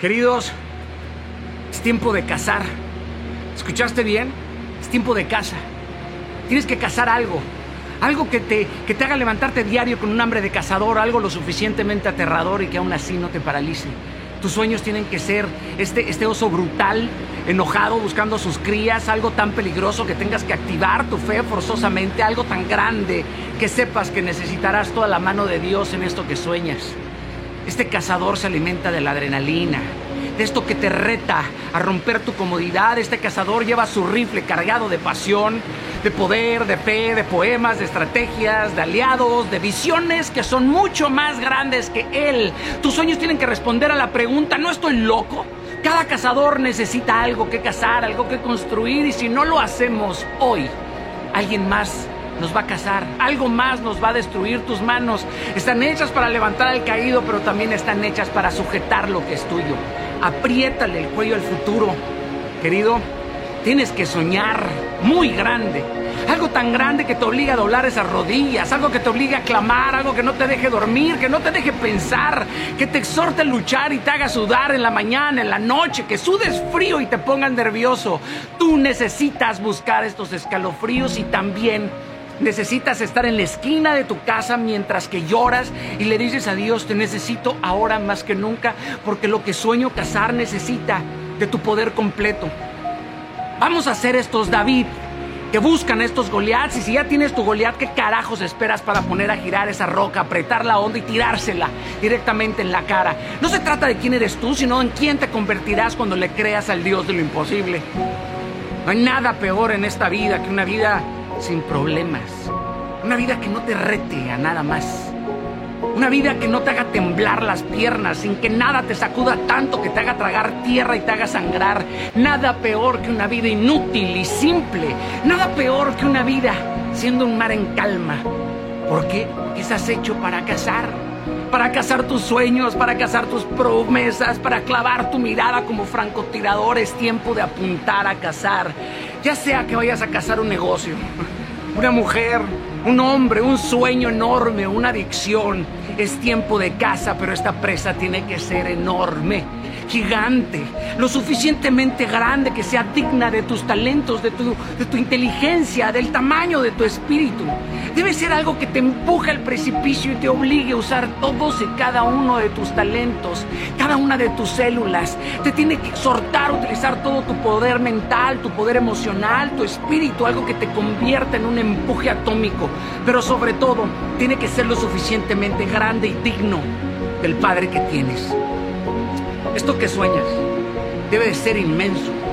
Queridos, es tiempo de cazar. ¿Escuchaste bien? Es tiempo de caza. Tienes que cazar algo. Algo que te, que te haga levantarte diario con un hambre de cazador, algo lo suficientemente aterrador y que aún así no te paralice. Tus sueños tienen que ser este, este oso brutal, enojado, buscando a sus crías, algo tan peligroso que tengas que activar tu fe forzosamente, algo tan grande que sepas que necesitarás toda la mano de Dios en esto que sueñas. Este cazador se alimenta de la adrenalina, de esto que te reta a romper tu comodidad. Este cazador lleva su rifle cargado de pasión, de poder, de fe, de poemas, de estrategias, de aliados, de visiones que son mucho más grandes que él. Tus sueños tienen que responder a la pregunta, ¿no estoy loco? Cada cazador necesita algo que cazar, algo que construir y si no lo hacemos hoy, alguien más nos va a cazar, algo más nos va a destruir tus manos. Están hechas para levantar al caído, pero también están hechas para sujetar lo que es tuyo. Apriétale el cuello al futuro. Querido, tienes que soñar muy grande. Algo tan grande que te obliga a doblar esas rodillas, algo que te obliga a clamar, algo que no te deje dormir, que no te deje pensar, que te exhorte a luchar y te haga sudar en la mañana, en la noche, que sudes frío y te pongas nervioso. Tú necesitas buscar estos escalofríos y también Necesitas estar en la esquina de tu casa mientras que lloras y le dices a Dios, te necesito ahora más que nunca, porque lo que sueño cazar necesita de tu poder completo. Vamos a hacer estos David que buscan estos Goliaths y si ya tienes tu Goliath, ¿qué carajos esperas para poner a girar esa roca, apretar la onda y tirársela directamente en la cara? No se trata de quién eres tú, sino en quién te convertirás cuando le creas al Dios de lo imposible. No hay nada peor en esta vida que una vida sin problemas. Una vida que no te rete a nada más. Una vida que no te haga temblar las piernas, sin que nada te sacuda tanto que te haga tragar tierra y te haga sangrar. Nada peor que una vida inútil y simple. Nada peor que una vida siendo un mar en calma. ¿Por qué? Porque estás hecho para cazar. Para cazar tus sueños, para cazar tus promesas, para clavar tu mirada como francotirador. Es tiempo de apuntar a cazar. Ya sea que vayas a cazar un negocio, una mujer, un hombre, un sueño enorme, una adicción. Es tiempo de caza, pero esta presa tiene que ser enorme gigante, lo suficientemente grande que sea digna de tus talentos, de tu, de tu inteligencia, del tamaño de tu espíritu. Debe ser algo que te empuje al precipicio y te obligue a usar todos y cada uno de tus talentos, cada una de tus células. Te tiene que exhortar a utilizar todo tu poder mental, tu poder emocional, tu espíritu, algo que te convierta en un empuje atómico. Pero sobre todo, tiene que ser lo suficientemente grande y digno del Padre que tienes. Esto que sueñas debe de ser inmenso.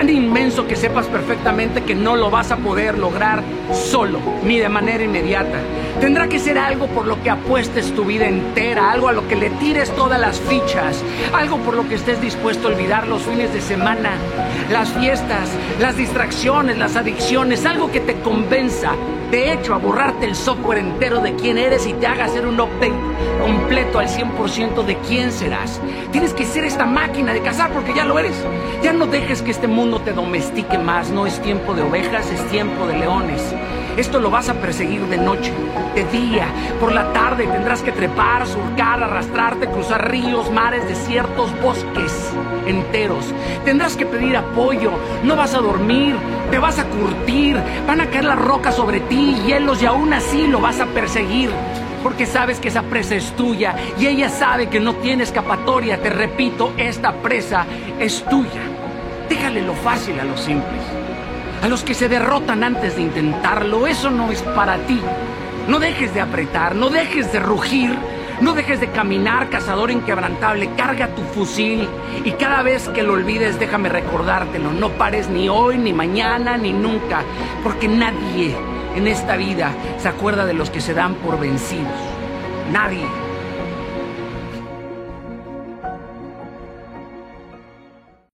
Tan inmenso que sepas perfectamente que no lo vas a poder lograr solo, ni de manera inmediata. Tendrá que ser algo por lo que apuestes tu vida entera, algo a lo que le tires todas las fichas, algo por lo que estés dispuesto a olvidar los fines de semana, las fiestas, las distracciones, las adicciones, algo que te convenza de hecho, a borrarte el software entero de quién eres y te haga hacer un update completo al 100% de quién serás. Tienes que ser esta máquina de cazar porque ya lo eres. Ya no dejes que este mundo te domestique más. No es tiempo de ovejas, es tiempo de leones. Esto lo vas a perseguir de noche, de día, por la tarde tendrás que trepar, surcar, arrastrarte, cruzar ríos, mares, desiertos, bosques enteros. Tendrás que pedir apoyo, no vas a dormir, te vas a curtir, van a caer las rocas sobre ti, hielos y aún así lo vas a perseguir. Porque sabes que esa presa es tuya y ella sabe que no tiene escapatoria. Te repito, esta presa es tuya. Lo fácil a los simples a los que se derrotan antes de intentarlo. Eso no es para ti. No dejes de apretar, no dejes de rugir, no dejes de caminar, cazador inquebrantable. Carga tu fusil y cada vez que lo olvides, déjame recordártelo. No pares ni hoy, ni mañana, ni nunca, porque nadie en esta vida se acuerda de los que se dan por vencidos. Nadie.